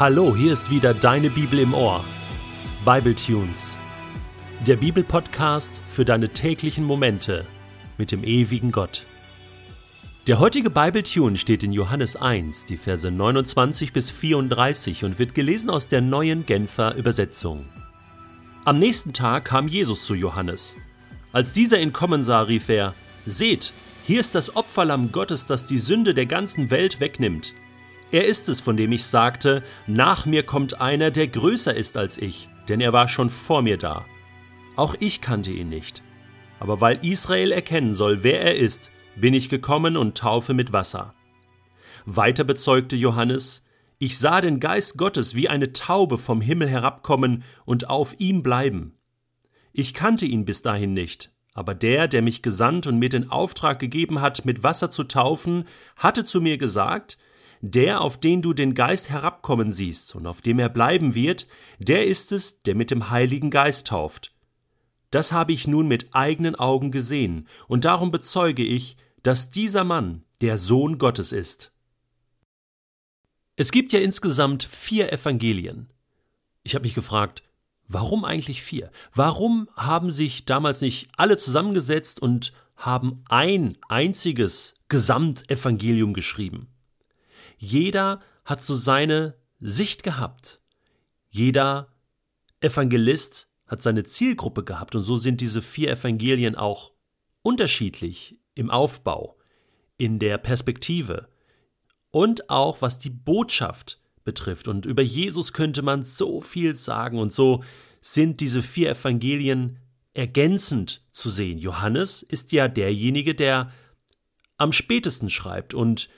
Hallo, hier ist wieder deine Bibel im Ohr. Bible Tunes. Der Bibelpodcast für deine täglichen Momente mit dem ewigen Gott. Der heutige Bible Tune steht in Johannes 1, die Verse 29 bis 34 und wird gelesen aus der neuen Genfer Übersetzung. Am nächsten Tag kam Jesus zu Johannes. Als dieser ihn kommen sah, rief er: Seht, hier ist das Opferlamm Gottes, das die Sünde der ganzen Welt wegnimmt. Er ist es, von dem ich sagte, nach mir kommt einer, der größer ist als ich, denn er war schon vor mir da. Auch ich kannte ihn nicht. Aber weil Israel erkennen soll, wer er ist, bin ich gekommen und taufe mit Wasser. Weiter bezeugte Johannes, ich sah den Geist Gottes wie eine Taube vom Himmel herabkommen und auf ihm bleiben. Ich kannte ihn bis dahin nicht, aber der, der mich gesandt und mir den Auftrag gegeben hat, mit Wasser zu taufen, hatte zu mir gesagt, der, auf den du den Geist herabkommen siehst und auf dem er bleiben wird, der ist es, der mit dem Heiligen Geist tauft. Das habe ich nun mit eigenen Augen gesehen, und darum bezeuge ich, dass dieser Mann der Sohn Gottes ist. Es gibt ja insgesamt vier Evangelien. Ich habe mich gefragt, warum eigentlich vier? Warum haben sich damals nicht alle zusammengesetzt und haben ein einziges Gesamtevangelium geschrieben? Jeder hat so seine Sicht gehabt. Jeder Evangelist hat seine Zielgruppe gehabt und so sind diese vier Evangelien auch unterschiedlich im Aufbau, in der Perspektive und auch was die Botschaft betrifft. Und über Jesus könnte man so viel sagen und so sind diese vier Evangelien ergänzend zu sehen. Johannes ist ja derjenige, der am spätesten schreibt und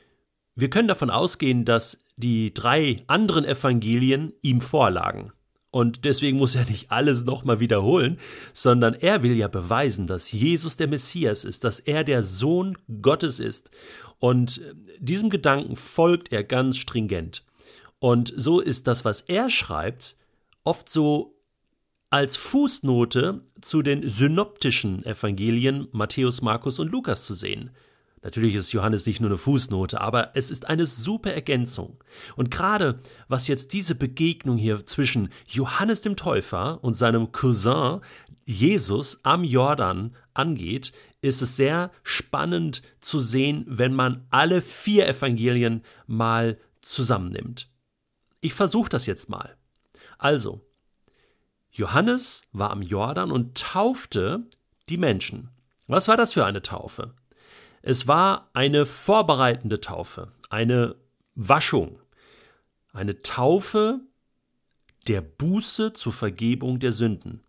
wir können davon ausgehen, dass die drei anderen Evangelien ihm vorlagen. Und deswegen muss er nicht alles nochmal wiederholen, sondern er will ja beweisen, dass Jesus der Messias ist, dass er der Sohn Gottes ist. Und diesem Gedanken folgt er ganz stringent. Und so ist das, was er schreibt, oft so als Fußnote zu den synoptischen Evangelien Matthäus, Markus und Lukas zu sehen. Natürlich ist Johannes nicht nur eine Fußnote, aber es ist eine super Ergänzung. Und gerade was jetzt diese Begegnung hier zwischen Johannes dem Täufer und seinem Cousin Jesus am Jordan angeht, ist es sehr spannend zu sehen, wenn man alle vier Evangelien mal zusammennimmt. Ich versuche das jetzt mal. Also, Johannes war am Jordan und taufte die Menschen. Was war das für eine Taufe? Es war eine vorbereitende Taufe, eine Waschung, eine Taufe der Buße zur Vergebung der Sünden.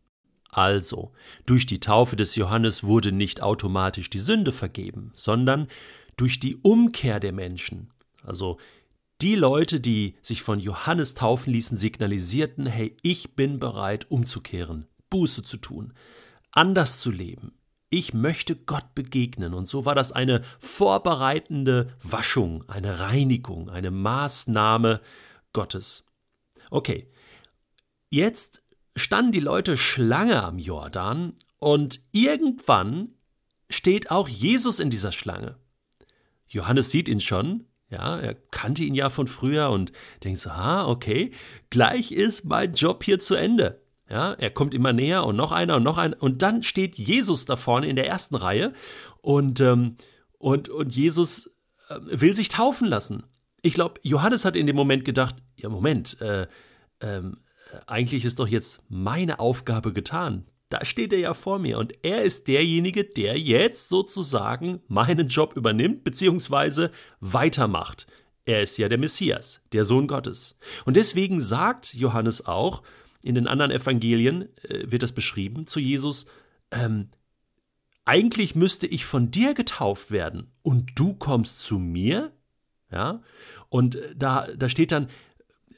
Also, durch die Taufe des Johannes wurde nicht automatisch die Sünde vergeben, sondern durch die Umkehr der Menschen. Also die Leute, die sich von Johannes taufen ließen, signalisierten, hey, ich bin bereit umzukehren, Buße zu tun, anders zu leben, ich möchte Gott begegnen. Und so war das eine vorbereitende Waschung, eine Reinigung, eine Maßnahme Gottes. Okay, jetzt standen die Leute Schlange am Jordan und irgendwann steht auch Jesus in dieser Schlange. Johannes sieht ihn schon, ja, er kannte ihn ja von früher und denkt so, ah, okay, gleich ist mein Job hier zu Ende. Ja, er kommt immer näher und noch einer und noch einer. Und dann steht Jesus da vorne in der ersten Reihe und, ähm, und, und Jesus äh, will sich taufen lassen. Ich glaube, Johannes hat in dem Moment gedacht: Ja, Moment, äh, ähm, eigentlich ist doch jetzt meine Aufgabe getan. Da steht er ja vor mir und er ist derjenige, der jetzt sozusagen meinen Job übernimmt bzw. weitermacht. Er ist ja der Messias, der Sohn Gottes. Und deswegen sagt Johannes auch, in den anderen Evangelien äh, wird das beschrieben zu Jesus, ähm, eigentlich müsste ich von dir getauft werden und du kommst zu mir? Ja? Und äh, da, da steht dann,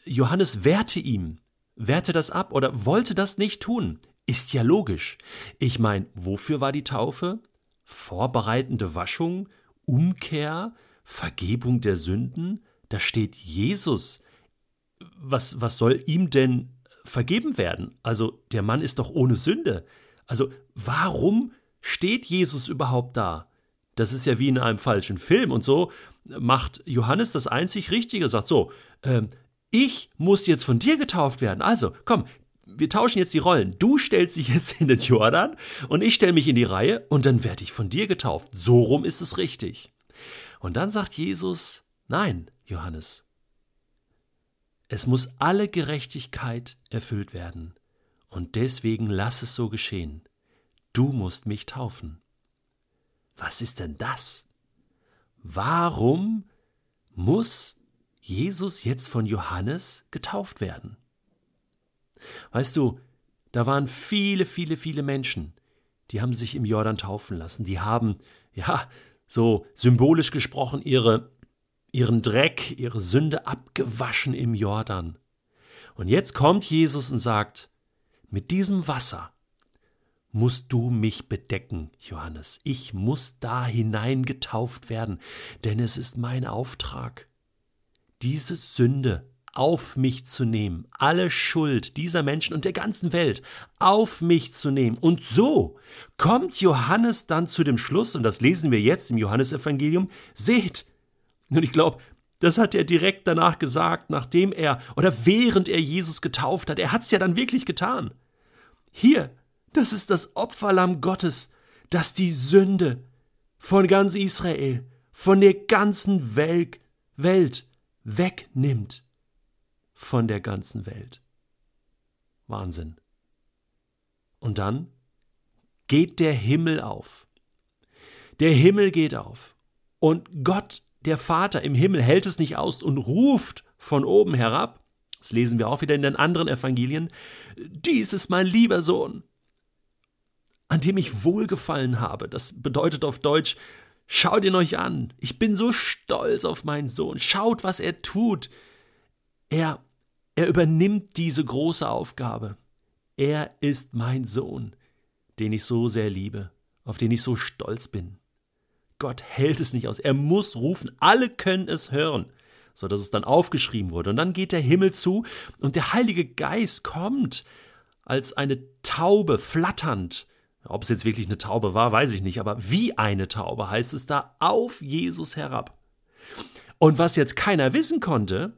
Johannes wehrte ihm, wehrte das ab oder wollte das nicht tun. Ist ja logisch. Ich meine, wofür war die Taufe? Vorbereitende Waschung, Umkehr, Vergebung der Sünden? Da steht Jesus. Was, was soll ihm denn vergeben werden. Also der Mann ist doch ohne Sünde. Also warum steht Jesus überhaupt da? Das ist ja wie in einem falschen Film und so macht Johannes das einzig Richtige, sagt so, ähm, ich muss jetzt von dir getauft werden. Also, komm, wir tauschen jetzt die Rollen. Du stellst dich jetzt in den Jordan und ich stelle mich in die Reihe und dann werde ich von dir getauft. So rum ist es richtig. Und dann sagt Jesus, nein, Johannes, es muss alle Gerechtigkeit erfüllt werden. Und deswegen lass es so geschehen. Du musst mich taufen. Was ist denn das? Warum muss Jesus jetzt von Johannes getauft werden? Weißt du, da waren viele, viele, viele Menschen, die haben sich im Jordan taufen lassen, die haben, ja, so symbolisch gesprochen, ihre, ihren Dreck, ihre Sünde abgewaschen im Jordan. Und jetzt kommt Jesus und sagt, mit diesem Wasser musst du mich bedecken, Johannes. Ich muss da hinein getauft werden, denn es ist mein Auftrag. Diese Sünde auf mich zu nehmen, alle Schuld dieser Menschen und der ganzen Welt auf mich zu nehmen. Und so kommt Johannes dann zu dem Schluss, und das lesen wir jetzt im Johannesevangelium, seht. Und ich glaube, das hat er direkt danach gesagt, nachdem er oder während er Jesus getauft hat. Er hat es ja dann wirklich getan. Hier, das ist das Opferlamm Gottes, das die Sünde von ganz Israel, von der ganzen Welt, Welt wegnimmt von der ganzen Welt. Wahnsinn. Und dann geht der Himmel auf. Der Himmel geht auf. Und Gott, der Vater im Himmel, hält es nicht aus und ruft von oben herab. Das lesen wir auch wieder in den anderen Evangelien. Dies ist mein lieber Sohn, an dem ich wohlgefallen habe. Das bedeutet auf Deutsch, schaut ihn euch an. Ich bin so stolz auf meinen Sohn. Schaut, was er tut. Er, er übernimmt diese große Aufgabe. Er ist mein Sohn, den ich so sehr liebe, auf den ich so stolz bin. Gott hält es nicht aus. Er muss rufen. Alle können es hören, so dass es dann aufgeschrieben wurde. Und dann geht der Himmel zu und der Heilige Geist kommt als eine Taube flatternd. Ob es jetzt wirklich eine Taube war, weiß ich nicht, aber wie eine Taube heißt es da auf Jesus herab. Und was jetzt keiner wissen konnte,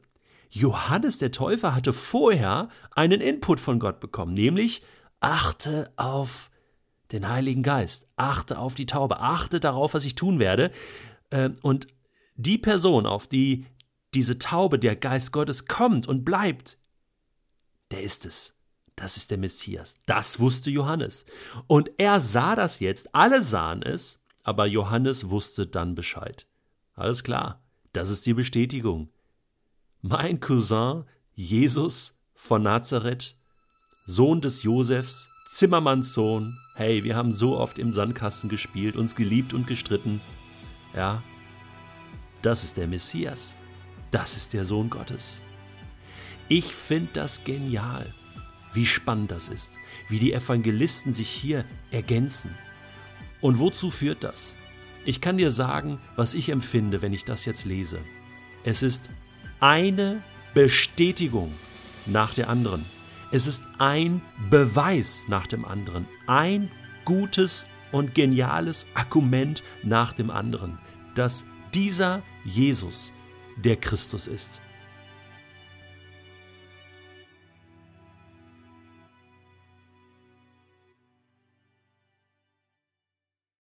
Johannes der Täufer hatte vorher einen Input von Gott bekommen, nämlich achte auf den Heiligen Geist, achte auf die Taube, achte darauf, was ich tun werde. Ähm, und die Person, auf die diese Taube, der Geist Gottes kommt und bleibt, der ist es. Das ist der Messias. Das wusste Johannes. Und er sah das jetzt, alle sahen es, aber Johannes wusste dann Bescheid. Alles klar, das ist die Bestätigung. Mein Cousin Jesus von Nazareth, Sohn des Josefs, Zimmermannssohn, hey, wir haben so oft im Sandkasten gespielt, uns geliebt und gestritten. Ja, das ist der Messias. Das ist der Sohn Gottes. Ich finde das genial, wie spannend das ist, wie die Evangelisten sich hier ergänzen. Und wozu führt das? Ich kann dir sagen, was ich empfinde, wenn ich das jetzt lese. Es ist eine Bestätigung nach der anderen. Es ist ein Beweis nach dem anderen. Ein gutes und geniales Argument nach dem anderen, dass dieser Jesus der Christus ist.